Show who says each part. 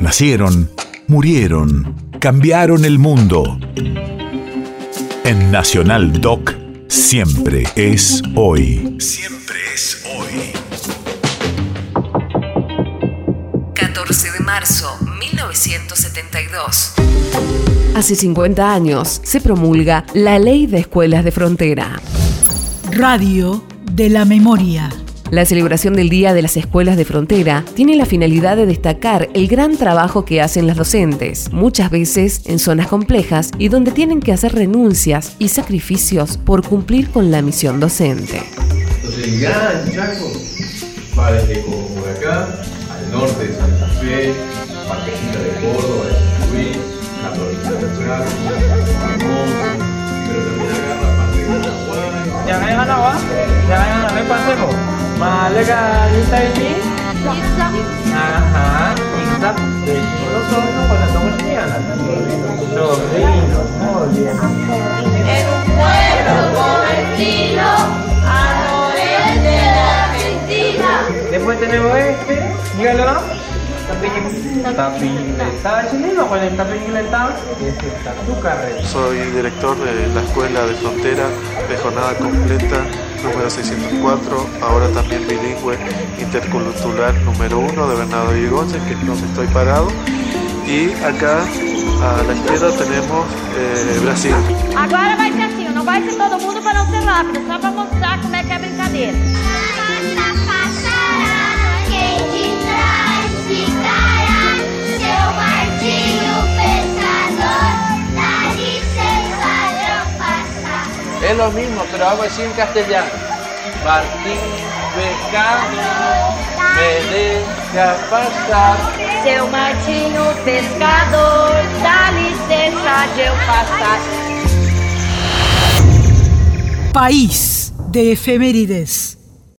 Speaker 1: Nacieron, murieron, cambiaron el mundo. En Nacional Doc, siempre es hoy. Siempre es hoy.
Speaker 2: 14 de marzo, 1972. Hace 50 años se promulga la Ley de Escuelas de Frontera.
Speaker 3: Radio de la Memoria.
Speaker 2: La celebración del Día de las Escuelas de Frontera tiene la finalidad de destacar el gran trabajo que hacen las docentes, muchas veces en zonas complejas y donde tienen que hacer renuncias y sacrificios por cumplir con la misión docente.
Speaker 4: Entonces el gran Chaco va desde acá al norte de Santa Fe, partecita de Córdoba, de San Luis, la provincia de Chaco, pero también agarra parte de Paraguay.
Speaker 5: Jangan yang mana wa? Jangan yang mana lepas sebo. Malaga kita ini. Ajá, estudiando. Sobrinos, muy bien.
Speaker 6: En un pueblo con estilo al oeste de Argentina.
Speaker 5: Después tenemos este, dígalo. ¿Estaba chileno con.
Speaker 7: Soy director de la Escuela de Frontera de Jornada Completa número 604, ahora también bilingüe intercultural número 1 de Bernardo Irigoyen, que no estoy parado. Y acá a la izquierda tenemos eh, Brasil.
Speaker 8: Agora vai ser assim, não vai ser todo mundo para não ser rápido, só para mostrar como é que é a brincadeira.
Speaker 5: Es lo mismo, pero hago así en castellano. Martín Becado me deja pasar.
Speaker 8: Seu Martinho pescador, dá licença de eu passar.
Speaker 3: País de efemérides.